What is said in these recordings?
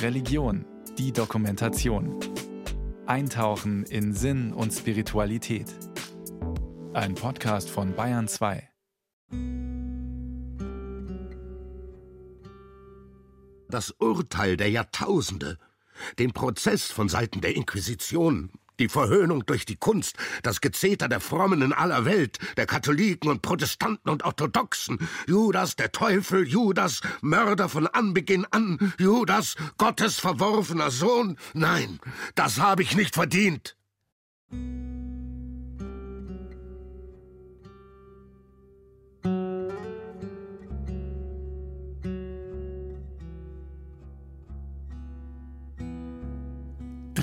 Religion, die Dokumentation. Eintauchen in Sinn und Spiritualität. Ein Podcast von Bayern 2. Das Urteil der Jahrtausende, den Prozess von Seiten der Inquisition, die Verhöhnung durch die Kunst, das Gezeter der Frommen in aller Welt, der Katholiken und Protestanten und Orthodoxen, Judas der Teufel, Judas Mörder von Anbeginn an, Judas Gottes verworfener Sohn. Nein, das habe ich nicht verdient.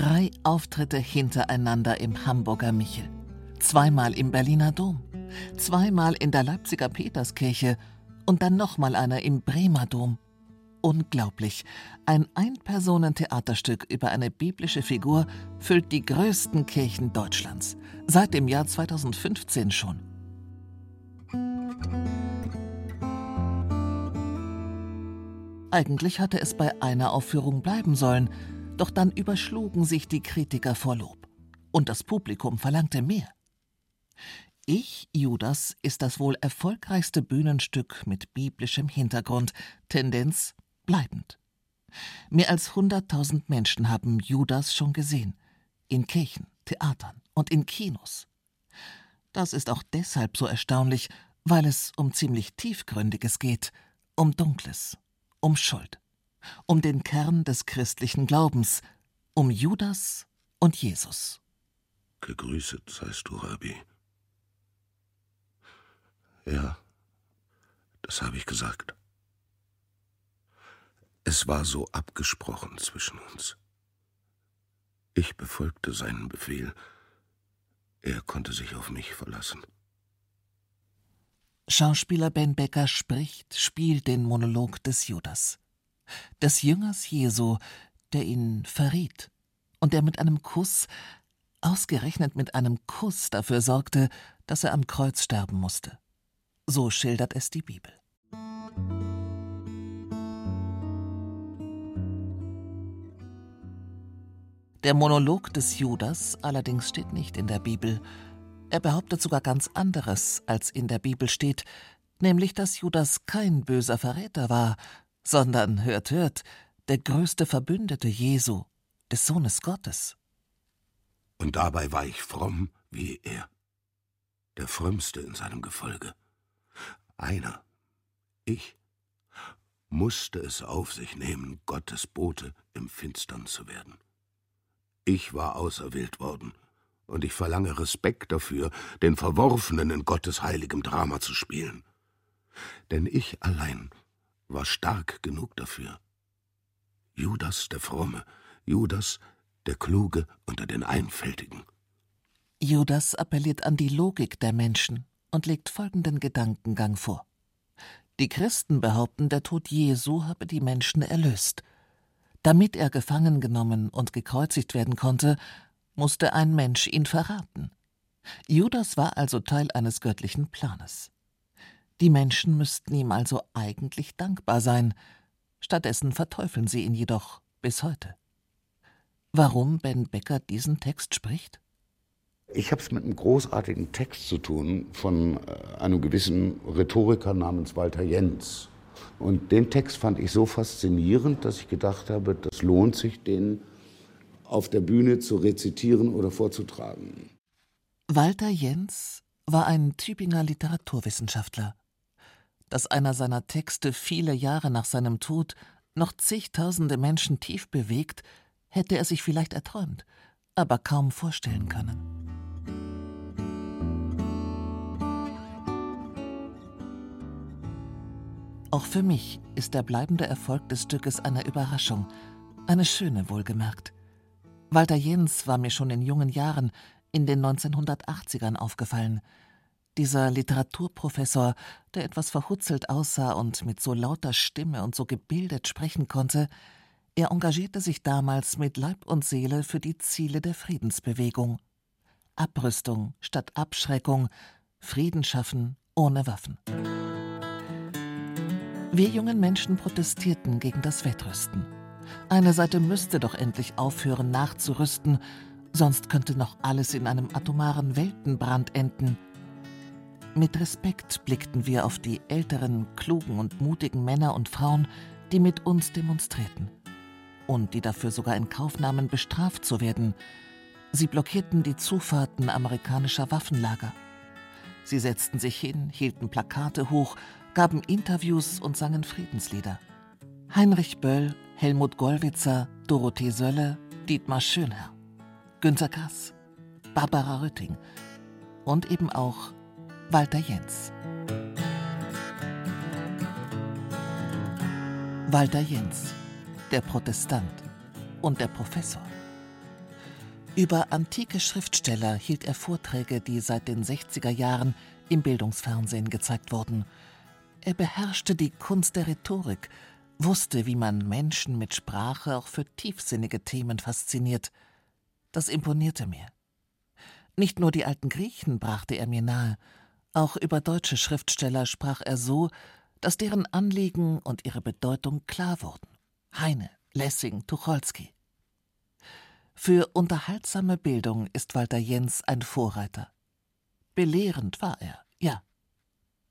Drei Auftritte hintereinander im Hamburger Michel, zweimal im Berliner Dom, zweimal in der Leipziger Peterskirche und dann nochmal einer im Bremer Dom. Unglaublich. Ein Ein-Personen-Theaterstück über eine biblische Figur füllt die größten Kirchen Deutschlands. Seit dem Jahr 2015 schon. Eigentlich hatte es bei einer Aufführung bleiben sollen, doch dann überschlugen sich die Kritiker vor Lob. Und das Publikum verlangte mehr. Ich, Judas, ist das wohl erfolgreichste Bühnenstück mit biblischem Hintergrund, Tendenz bleibend. Mehr als 100.000 Menschen haben Judas schon gesehen. In Kirchen, Theatern und in Kinos. Das ist auch deshalb so erstaunlich, weil es um ziemlich Tiefgründiges geht, um Dunkles, um Schuld um den Kern des christlichen Glaubens, um Judas und Jesus. Gegrüßet seist du, Rabbi. Ja, das habe ich gesagt. Es war so abgesprochen zwischen uns. Ich befolgte seinen Befehl. Er konnte sich auf mich verlassen. Schauspieler Ben Becker spricht, spielt den Monolog des Judas des Jüngers Jesu, der ihn verriet und der mit einem Kuss, ausgerechnet mit einem Kuss dafür sorgte, dass er am Kreuz sterben musste. So schildert es die Bibel. Der Monolog des Judas allerdings steht nicht in der Bibel. Er behauptet sogar ganz anderes, als in der Bibel steht, nämlich dass Judas kein böser Verräter war, sondern, hört, hört, der größte Verbündete Jesu, des Sohnes Gottes. Und dabei war ich fromm wie er, der frömmste in seinem Gefolge. Einer, ich, musste es auf sich nehmen, Gottes Bote im Finstern zu werden. Ich war auserwählt worden, und ich verlange Respekt dafür, den Verworfenen in Gottes heiligem Drama zu spielen. Denn ich allein war stark genug dafür. Judas der Fromme, Judas der Kluge unter den Einfältigen. Judas appelliert an die Logik der Menschen und legt folgenden Gedankengang vor. Die Christen behaupten, der Tod Jesu habe die Menschen erlöst. Damit er gefangen genommen und gekreuzigt werden konnte, musste ein Mensch ihn verraten. Judas war also Teil eines göttlichen Planes. Die Menschen müssten ihm also eigentlich dankbar sein, stattdessen verteufeln sie ihn jedoch bis heute. Warum Ben Becker diesen Text spricht? Ich habe es mit einem großartigen Text zu tun von äh, einem gewissen Rhetoriker namens Walter Jens. Und den Text fand ich so faszinierend, dass ich gedacht habe, das lohnt sich, den auf der Bühne zu rezitieren oder vorzutragen. Walter Jens war ein Tübinger Literaturwissenschaftler dass einer seiner Texte viele Jahre nach seinem Tod noch zigtausende Menschen tief bewegt, hätte er sich vielleicht erträumt, aber kaum vorstellen können. Auch für mich ist der bleibende Erfolg des Stückes eine Überraschung, eine schöne wohlgemerkt. Walter Jens war mir schon in jungen Jahren, in den 1980ern aufgefallen – dieser Literaturprofessor, der etwas verhutzelt aussah und mit so lauter Stimme und so gebildet sprechen konnte, er engagierte sich damals mit Leib und Seele für die Ziele der Friedensbewegung. Abrüstung statt Abschreckung, Frieden schaffen ohne Waffen. Wir jungen Menschen protestierten gegen das Wettrüsten. Eine Seite müsste doch endlich aufhören nachzurüsten, sonst könnte noch alles in einem atomaren Weltenbrand enden. Mit Respekt blickten wir auf die älteren, klugen und mutigen Männer und Frauen, die mit uns demonstrierten und die dafür sogar in Kauf nahmen, bestraft zu werden. Sie blockierten die Zufahrten amerikanischer Waffenlager. Sie setzten sich hin, hielten Plakate hoch gaben Interviews und sangen Friedenslieder. Heinrich Böll, Helmut Gollwitzer, Dorothee Sölle, Dietmar Schönherr, Günter Grass, Barbara Rütting und eben auch Walter Jens. Walter Jens, der Protestant und der Professor. Über antike Schriftsteller hielt er Vorträge, die seit den 60er Jahren im Bildungsfernsehen gezeigt wurden er beherrschte die Kunst der Rhetorik, wusste, wie man Menschen mit Sprache auch für tiefsinnige Themen fasziniert. Das imponierte mir. Nicht nur die alten Griechen brachte er mir nahe, auch über deutsche Schriftsteller sprach er so, dass deren Anliegen und ihre Bedeutung klar wurden. Heine, Lessing, Tucholsky. Für unterhaltsame Bildung ist Walter Jens ein Vorreiter. Belehrend war er, ja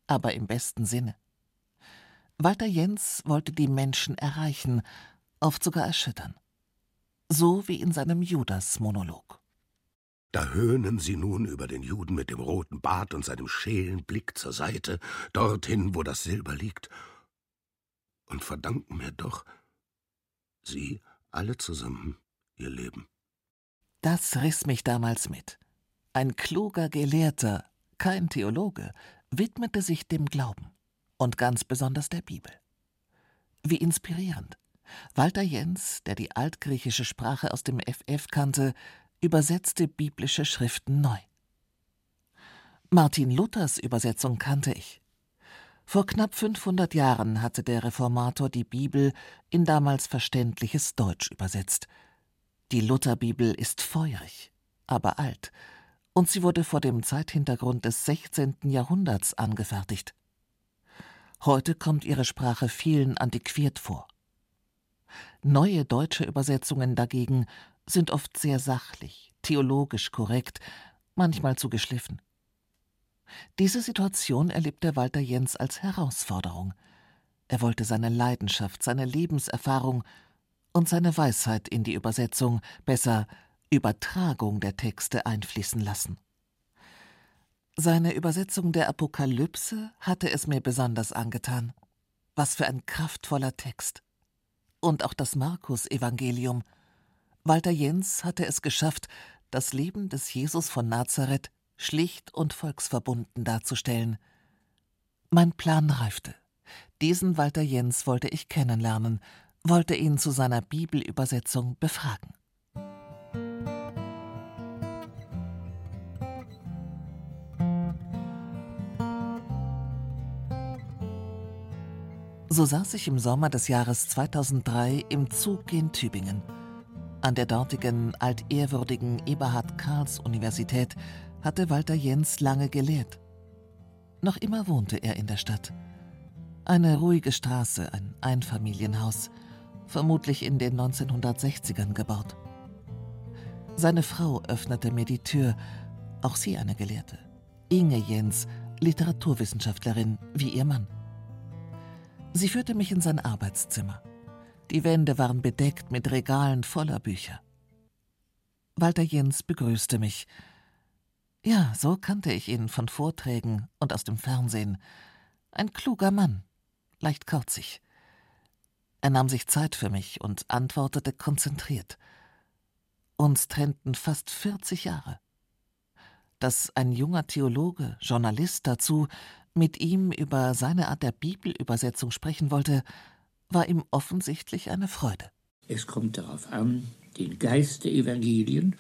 aber im besten Sinne. Walter Jens wollte die Menschen erreichen, oft sogar erschüttern. So wie in seinem Judas-Monolog. Da höhnen sie nun über den Juden mit dem roten Bart und seinem schälen Blick zur Seite, dorthin, wo das Silber liegt, und verdanken mir doch, sie alle zusammen, ihr Leben. Das riss mich damals mit. Ein kluger Gelehrter, kein Theologe, widmete sich dem Glauben und ganz besonders der Bibel. Wie inspirierend. Walter Jens, der die altgriechische Sprache aus dem FF kannte, übersetzte biblische Schriften neu. Martin Luthers Übersetzung kannte ich. Vor knapp 500 Jahren hatte der Reformator die Bibel in damals verständliches Deutsch übersetzt. Die Lutherbibel ist feurig, aber alt und sie wurde vor dem Zeithintergrund des 16. Jahrhunderts angefertigt. Heute kommt ihre Sprache vielen antiquiert vor. Neue deutsche Übersetzungen dagegen sind oft sehr sachlich, theologisch korrekt, manchmal zu geschliffen. Diese Situation erlebte Walter Jens als Herausforderung. Er wollte seine Leidenschaft, seine Lebenserfahrung und seine Weisheit in die Übersetzung, besser Übertragung der Texte einfließen lassen. Seine Übersetzung der Apokalypse hatte es mir besonders angetan. Was für ein kraftvoller Text. Und auch das Markus-Evangelium. Walter Jens hatte es geschafft, das Leben des Jesus von Nazareth schlicht und volksverbunden darzustellen. Mein Plan reifte. Diesen Walter Jens wollte ich kennenlernen, wollte ihn zu seiner Bibelübersetzung befragen. So saß ich im Sommer des Jahres 2003 im Zug in Tübingen. An der dortigen altehrwürdigen Eberhard Karls Universität hatte Walter Jens lange gelehrt. Noch immer wohnte er in der Stadt. Eine ruhige Straße, ein Einfamilienhaus, vermutlich in den 1960ern gebaut. Seine Frau öffnete mir die Tür, auch sie eine Gelehrte. Inge Jens, Literaturwissenschaftlerin, wie ihr Mann. Sie führte mich in sein Arbeitszimmer. Die Wände waren bedeckt mit Regalen voller Bücher. Walter Jens begrüßte mich. Ja, so kannte ich ihn von Vorträgen und aus dem Fernsehen. Ein kluger Mann, leicht kauzig. Er nahm sich Zeit für mich und antwortete konzentriert. Uns trennten fast 40 Jahre. Dass ein junger Theologe, Journalist dazu, mit ihm über seine Art der Bibelübersetzung sprechen wollte, war ihm offensichtlich eine Freude. Es kommt darauf an, den Geist der Evangelien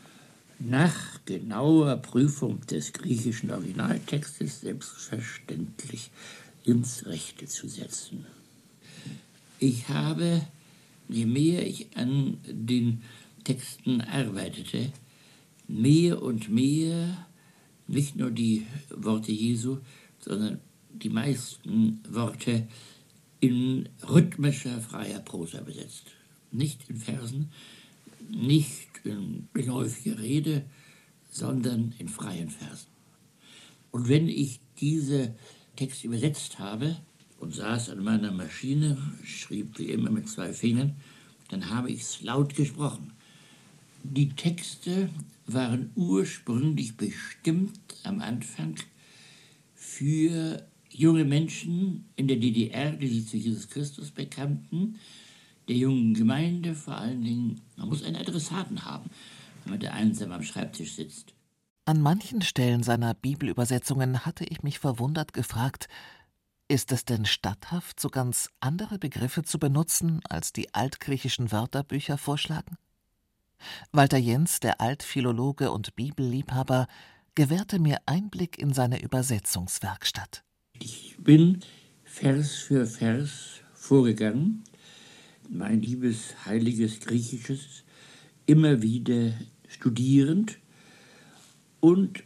nach genauer Prüfung des griechischen Originaltextes selbstverständlich ins Rechte zu setzen. Ich habe, je mehr ich an den Texten arbeitete, mehr und mehr nicht nur die Worte Jesu, sondern die meisten Worte in rhythmischer, freier Prosa besetzt. Nicht in Versen, nicht in geläufiger Rede, sondern in freien Versen. Und wenn ich diese Texte übersetzt habe und saß an meiner Maschine, schrieb wie immer mit zwei Fingern, dann habe ich es laut gesprochen. Die Texte waren ursprünglich bestimmt am Anfang für junge Menschen in der DDR, die sich zu Jesus Christus bekannten, der jungen Gemeinde vor allen Dingen. Man muss einen Adressaten haben, wenn man da einsam am Schreibtisch sitzt. An manchen Stellen seiner Bibelübersetzungen hatte ich mich verwundert gefragt, ist es denn statthaft, so ganz andere Begriffe zu benutzen, als die altgriechischen Wörterbücher vorschlagen? Walter Jens, der Altphilologe und Bibelliebhaber, gewährte mir Einblick in seine Übersetzungswerkstatt. Ich bin Vers für Vers vorgegangen, mein liebes heiliges Griechisches immer wieder studierend und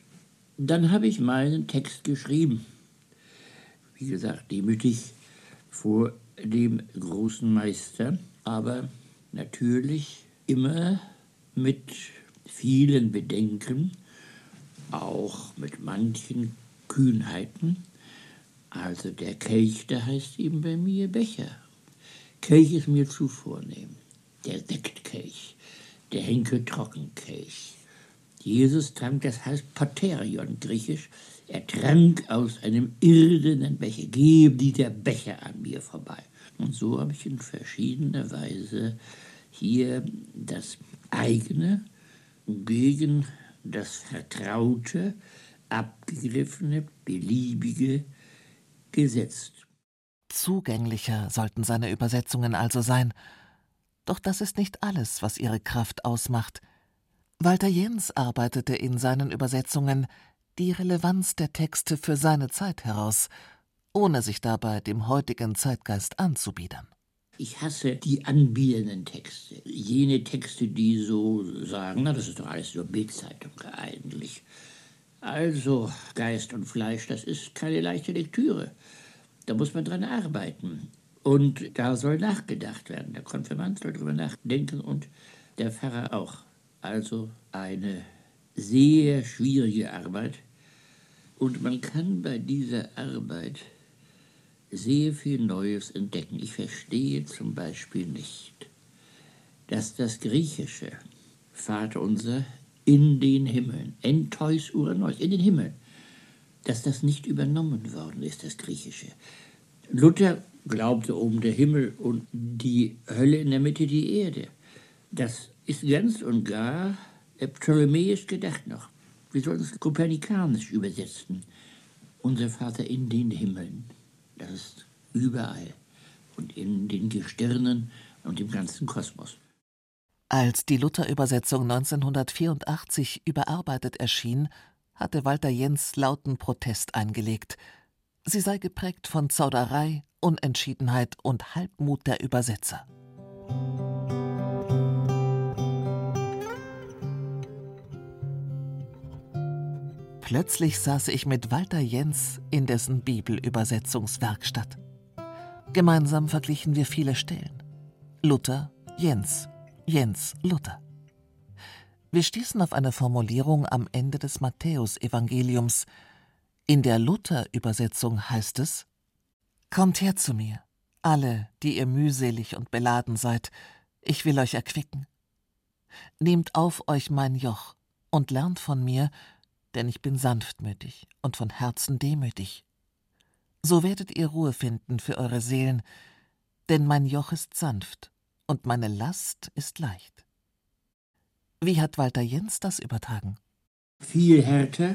dann habe ich meinen Text geschrieben. Wie gesagt, demütig vor dem großen Meister, aber natürlich immer mit vielen Bedenken, auch mit manchen Kühnheiten. Also der Kelch, der heißt eben bei mir Becher. Kelch ist mir zu vornehm. Der Sektkelch, der Henkel Trockenkelch. Jesus trank, das heißt Paterion griechisch. Er trank aus einem irdenen Becher. Gebe dieser Becher an mir vorbei. Und so habe ich in verschiedener Weise hier das eigene gegen das Vertraute, abgegriffene, beliebige gesetzt. Zugänglicher sollten seine Übersetzungen also sein. Doch das ist nicht alles, was ihre Kraft ausmacht – Walter Jens arbeitete in seinen Übersetzungen die Relevanz der Texte für seine Zeit heraus, ohne sich dabei dem heutigen Zeitgeist anzubiedern. Ich hasse die anbietenden Texte. Jene Texte, die so sagen, na, das ist doch alles nur Bildzeitung eigentlich. Also, Geist und Fleisch, das ist keine leichte Lektüre. Da muss man dran arbeiten. Und da soll nachgedacht werden. Der Konfirmand soll drüber nachdenken und der Pfarrer auch. Also eine sehr schwierige Arbeit. Und man kann bei dieser Arbeit sehr viel Neues entdecken. Ich verstehe zum Beispiel nicht, dass das griechische Vater unser in den Himmeln, entois uranos, in den Himmeln, dass das nicht übernommen worden ist, das griechische. Luther glaubte oben der Himmel und die Hölle in der Mitte die Erde. Das ist ganz und gar ptolemäisch gedacht noch. Wir sollten es kopernikanisch übersetzen. Unser Vater in den Himmeln. Das ist überall. Und in den Gestirnen und im ganzen Kosmos. Als die Luther-Übersetzung 1984 überarbeitet erschien, hatte Walter Jens lauten Protest eingelegt. Sie sei geprägt von Zauderei, Unentschiedenheit und Halbmut der Übersetzer. Plötzlich saß ich mit Walter Jens in dessen Bibelübersetzungswerkstatt. Gemeinsam verglichen wir viele Stellen. Luther, Jens, Jens, Luther. Wir stießen auf eine Formulierung am Ende des Matthäusevangeliums. In der Luther-Übersetzung heißt es: Kommt her zu mir, alle, die ihr mühselig und beladen seid, ich will euch erquicken. Nehmt auf euch mein Joch und lernt von mir, denn ich bin sanftmütig und von Herzen demütig. So werdet ihr Ruhe finden für eure Seelen, denn mein Joch ist sanft und meine Last ist leicht. Wie hat Walter Jens das übertragen? Viel härter,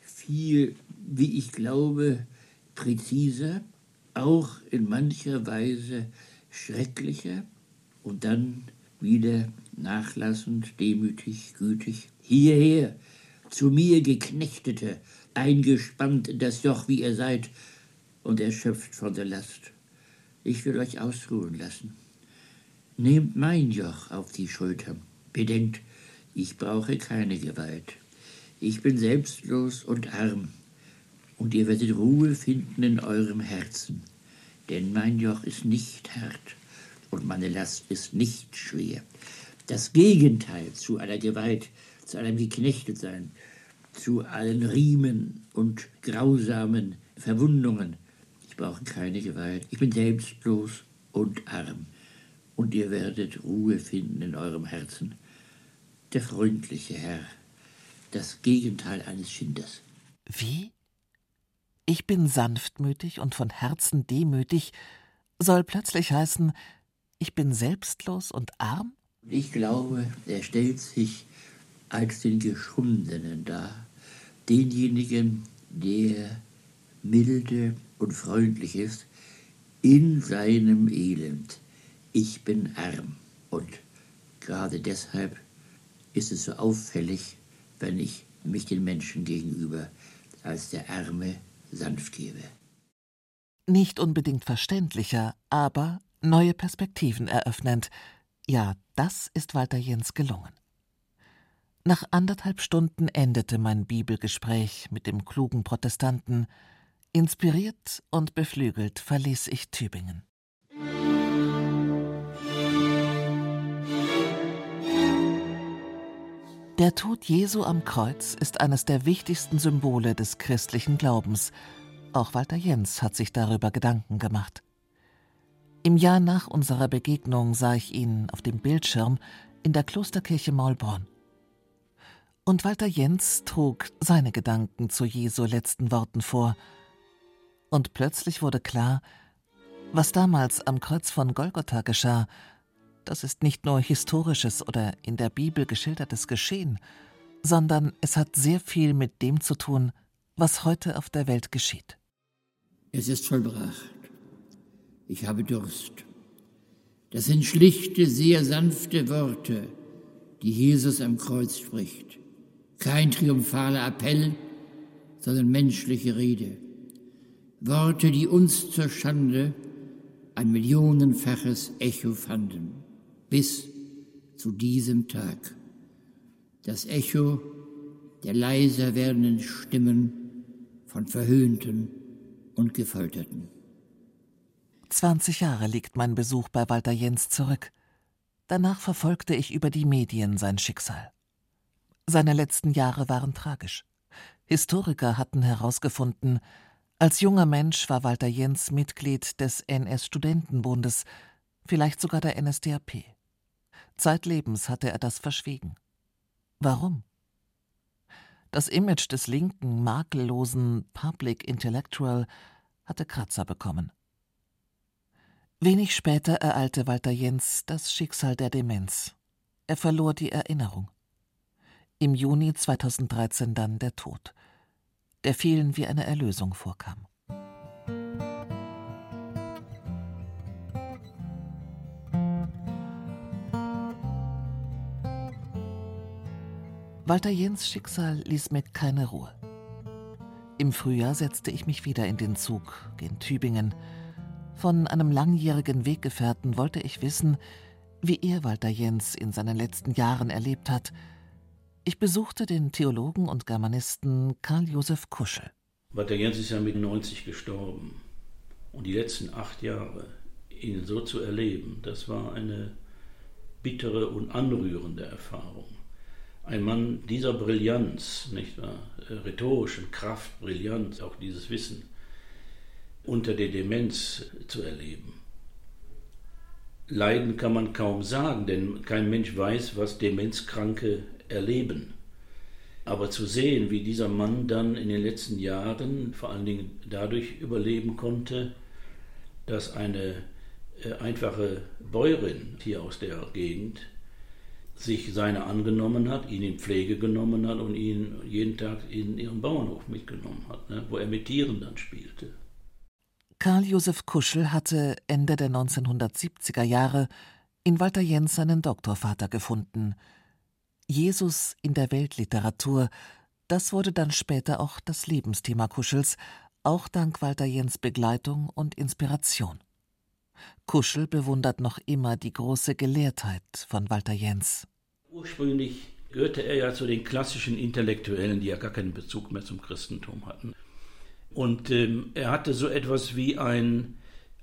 viel, wie ich glaube, präziser, auch in mancher Weise schrecklicher und dann wieder nachlassend, demütig, gütig. Hierher, zu mir Geknechtete, eingespannt in das Joch, wie ihr seid, und erschöpft von der Last. Ich will euch ausruhen lassen. Nehmt mein Joch auf die Schultern. Bedenkt, ich brauche keine Gewalt. Ich bin selbstlos und arm, und ihr werdet Ruhe finden in eurem Herzen. Denn mein Joch ist nicht hart und meine Last ist nicht schwer. Das Gegenteil zu aller Gewalt, zu allem Geknechtetsein, zu allen Riemen und grausamen Verwundungen. Ich brauche keine Gewalt. Ich bin selbstlos und arm. Und ihr werdet Ruhe finden in eurem Herzen. Der freundliche Herr, das Gegenteil eines Schinders. Wie? Ich bin sanftmütig und von Herzen demütig, soll plötzlich heißen, ich bin selbstlos und arm? Ich glaube, er stellt sich als den Geschundenen dar, denjenigen, der milde und freundlich ist, in seinem Elend. Ich bin arm und gerade deshalb ist es so auffällig, wenn ich mich den Menschen gegenüber als der Arme sanft gebe. Nicht unbedingt verständlicher, aber neue Perspektiven eröffnend. Ja, das ist Walter Jens gelungen. Nach anderthalb Stunden endete mein Bibelgespräch mit dem klugen Protestanten. Inspiriert und beflügelt verließ ich Tübingen. Der Tod Jesu am Kreuz ist eines der wichtigsten Symbole des christlichen Glaubens. Auch Walter Jens hat sich darüber Gedanken gemacht. Im Jahr nach unserer Begegnung sah ich ihn auf dem Bildschirm in der Klosterkirche Maulbronn. Und Walter Jens trug seine Gedanken zu Jesu letzten Worten vor. Und plötzlich wurde klar, was damals am Kreuz von Golgotha geschah, das ist nicht nur historisches oder in der Bibel geschildertes Geschehen, sondern es hat sehr viel mit dem zu tun, was heute auf der Welt geschieht. Es ist vollbracht ich habe Durst. Das sind schlichte, sehr sanfte Worte, die Jesus am Kreuz spricht. Kein triumphaler Appell, sondern menschliche Rede. Worte, die uns zur Schande ein millionenfaches Echo fanden, bis zu diesem Tag. Das Echo der leiser werdenden Stimmen von Verhöhnten und Gefolterten. 20 Jahre liegt mein Besuch bei Walter Jens zurück. Danach verfolgte ich über die Medien sein Schicksal. Seine letzten Jahre waren tragisch. Historiker hatten herausgefunden, als junger Mensch war Walter Jens Mitglied des NS-Studentenbundes, vielleicht sogar der NSDAP. Zeitlebens hatte er das verschwiegen. Warum? Das Image des linken, makellosen Public Intellectual hatte Kratzer bekommen. Wenig später ereilte Walter Jens das Schicksal der Demenz. Er verlor die Erinnerung. Im Juni 2013 dann der Tod, der vielen wie eine Erlösung vorkam. Walter Jens Schicksal ließ mir keine Ruhe. Im Frühjahr setzte ich mich wieder in den Zug gen Tübingen, von einem langjährigen Weggefährten wollte ich wissen, wie er Walter Jens in seinen letzten Jahren erlebt hat. Ich besuchte den Theologen und Germanisten Karl Josef Kuschel. Walter Jens ist ja mit 90 gestorben. Und die letzten acht Jahre, ihn so zu erleben, das war eine bittere und anrührende Erfahrung. Ein Mann dieser Brillanz, nicht wahr? Rhetorischen Kraft, Brillanz, auch dieses Wissen unter der Demenz zu erleben. Leiden kann man kaum sagen, denn kein Mensch weiß, was Demenzkranke erleben. Aber zu sehen, wie dieser Mann dann in den letzten Jahren vor allen Dingen dadurch überleben konnte, dass eine äh, einfache Bäuerin hier aus der Gegend sich seiner angenommen hat, ihn in Pflege genommen hat und ihn jeden Tag in ihren Bauernhof mitgenommen hat, ne, wo er mit Tieren dann spielte. Karl Josef Kuschel hatte Ende der 1970er Jahre in Walter Jens seinen Doktorvater gefunden. Jesus in der Weltliteratur, das wurde dann später auch das Lebensthema Kuschels, auch dank Walter Jens Begleitung und Inspiration. Kuschel bewundert noch immer die große Gelehrtheit von Walter Jens. Ursprünglich gehörte er ja zu den klassischen Intellektuellen, die ja gar keinen Bezug mehr zum Christentum hatten. Und ähm, er hatte so etwas wie ein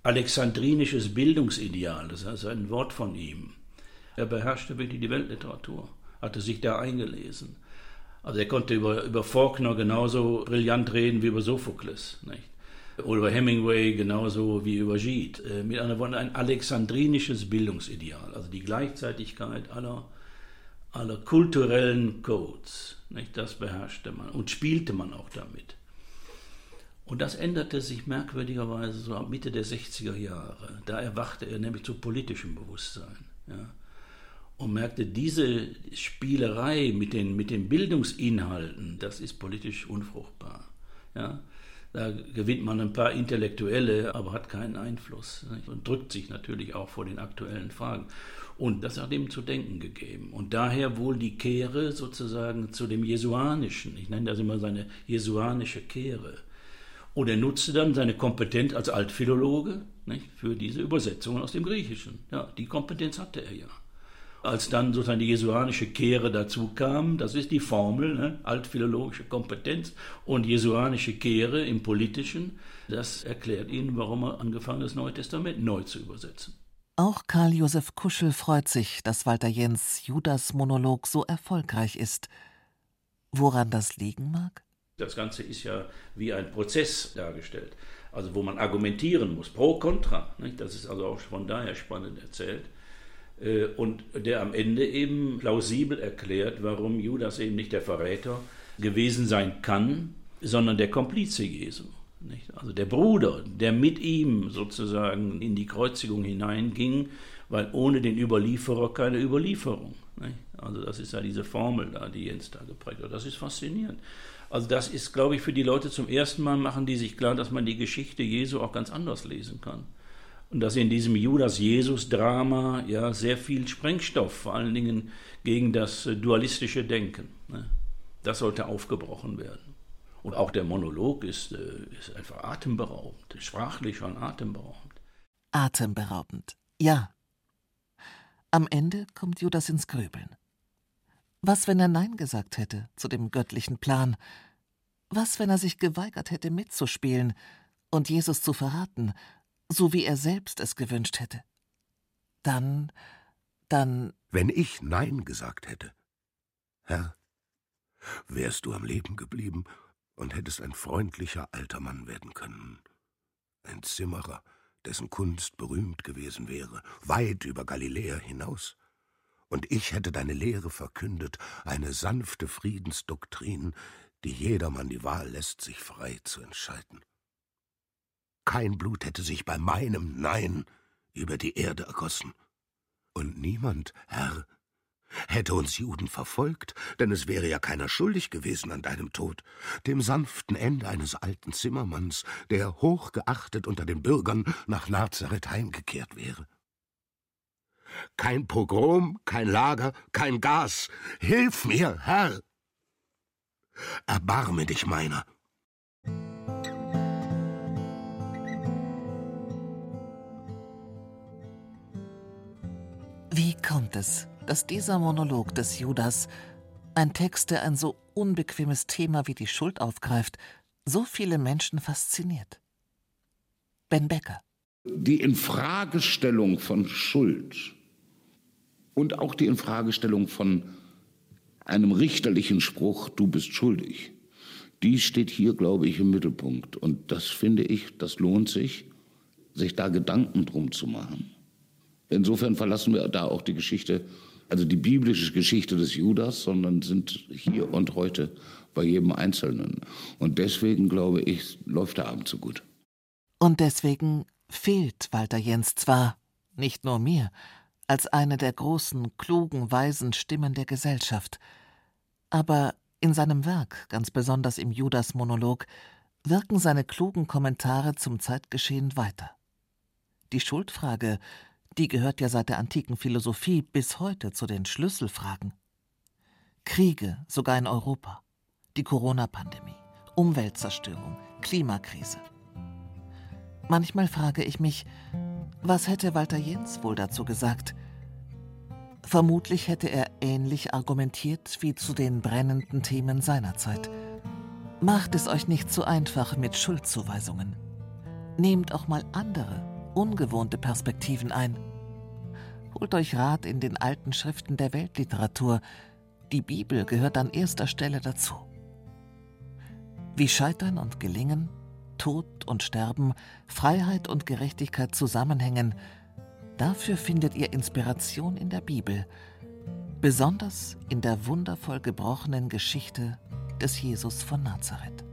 alexandrinisches Bildungsideal, das ist ein Wort von ihm. Er beherrschte wirklich die Weltliteratur, hatte sich da eingelesen. Also er konnte über, über Faulkner genauso brillant reden wie über Sophokles. Nicht? Oder über Hemingway genauso wie über Gide. Äh, mit anderen Worten, ein alexandrinisches Bildungsideal, also die Gleichzeitigkeit aller, aller kulturellen Codes. Nicht? Das beherrschte man und spielte man auch damit. Und das änderte sich merkwürdigerweise so ab Mitte der 60er Jahre. Da erwachte er nämlich zu politischem Bewusstsein. Ja? Und merkte, diese Spielerei mit den, mit den Bildungsinhalten, das ist politisch unfruchtbar. Ja? Da gewinnt man ein paar Intellektuelle, aber hat keinen Einfluss nicht? und drückt sich natürlich auch vor den aktuellen Fragen. Und das hat ihm zu denken gegeben. Und daher wohl die Kehre sozusagen zu dem Jesuanischen. Ich nenne das immer seine jesuanische Kehre. Und er nutzte dann seine Kompetenz als Altphilologe nicht, für diese Übersetzungen aus dem Griechischen. Ja, die Kompetenz hatte er ja als dann sozusagen die jesuanische Kehre dazu kam, das ist die Formel, ne? altphilologische Kompetenz und jesuanische Kehre im Politischen, das erklärt Ihnen, warum er angefangen hat, das Neue Testament neu zu übersetzen. Auch Karl Josef Kuschel freut sich, dass Walter Jens Judas Monolog so erfolgreich ist. Woran das liegen mag? Das Ganze ist ja wie ein Prozess dargestellt, also wo man argumentieren muss, pro, contra. Nicht? Das ist also auch von daher spannend erzählt. Äh, und der am Ende eben plausibel erklärt, warum Judas eben nicht der Verräter gewesen sein kann, sondern der Komplize Jesu. Nicht? Also der Bruder, der mit ihm sozusagen in die Kreuzigung hineinging, weil ohne den Überlieferer keine Überlieferung. Nicht? Also das ist ja diese Formel da, die Jens da geprägt hat. Das ist faszinierend. Also das ist, glaube ich, für die Leute zum ersten Mal machen die sich klar, dass man die Geschichte Jesu auch ganz anders lesen kann und dass in diesem Judas-Jesus-Drama ja sehr viel Sprengstoff, vor allen Dingen gegen das äh, dualistische Denken, ne? das sollte aufgebrochen werden. Und auch der Monolog ist, äh, ist einfach atemberaubend, sprachlich schon atemberaubend. Atemberaubend, ja. Am Ende kommt Judas ins Grübeln. Was, wenn er Nein gesagt hätte zu dem göttlichen Plan? Was, wenn er sich geweigert hätte mitzuspielen und Jesus zu verraten so wie er selbst es gewünscht hätte. Dann, dann. Wenn ich Nein gesagt hätte, Herr, wärst du am Leben geblieben und hättest ein freundlicher alter Mann werden können. Ein Zimmerer, dessen Kunst berühmt gewesen wäre, weit über Galiläa hinaus. Und ich hätte deine Lehre verkündet, eine sanfte Friedensdoktrin, die jedermann die Wahl lässt, sich frei zu entscheiden. Kein Blut hätte sich bei meinem Nein über die Erde ergossen. Und niemand, Herr, hätte uns Juden verfolgt, denn es wäre ja keiner schuldig gewesen an deinem Tod, dem sanften Ende eines alten Zimmermanns, der hochgeachtet unter den Bürgern nach Nazareth heimgekehrt wäre. Kein Pogrom, kein Lager, kein Gas. Hilf mir, Herr! Erbarme dich meiner. Kommt es, dass dieser Monolog des Judas, ein Text, der ein so unbequemes Thema wie die Schuld aufgreift, so viele Menschen fasziniert? Ben Becker. Die Infragestellung von Schuld und auch die Infragestellung von einem richterlichen Spruch, du bist schuldig, die steht hier, glaube ich, im Mittelpunkt. Und das finde ich, das lohnt sich, sich da Gedanken drum zu machen. Insofern verlassen wir da auch die Geschichte, also die biblische Geschichte des Judas, sondern sind hier und heute bei jedem Einzelnen. Und deswegen, glaube ich, läuft der Abend so gut. Und deswegen fehlt Walter Jens zwar, nicht nur mir, als eine der großen, klugen, weisen Stimmen der Gesellschaft, aber in seinem Werk, ganz besonders im Judas-Monolog, wirken seine klugen Kommentare zum Zeitgeschehen weiter. Die Schuldfrage die gehört ja seit der antiken Philosophie bis heute zu den Schlüsselfragen. Kriege, sogar in Europa, die Corona-Pandemie, Umweltzerstörung, Klimakrise. Manchmal frage ich mich, was hätte Walter Jens wohl dazu gesagt? Vermutlich hätte er ähnlich argumentiert wie zu den brennenden Themen seiner Zeit. Macht es euch nicht zu einfach mit Schuldzuweisungen. Nehmt auch mal andere ungewohnte Perspektiven ein. Holt euch Rat in den alten Schriften der Weltliteratur. Die Bibel gehört an erster Stelle dazu. Wie Scheitern und Gelingen, Tod und Sterben, Freiheit und Gerechtigkeit zusammenhängen, dafür findet ihr Inspiration in der Bibel, besonders in der wundervoll gebrochenen Geschichte des Jesus von Nazareth.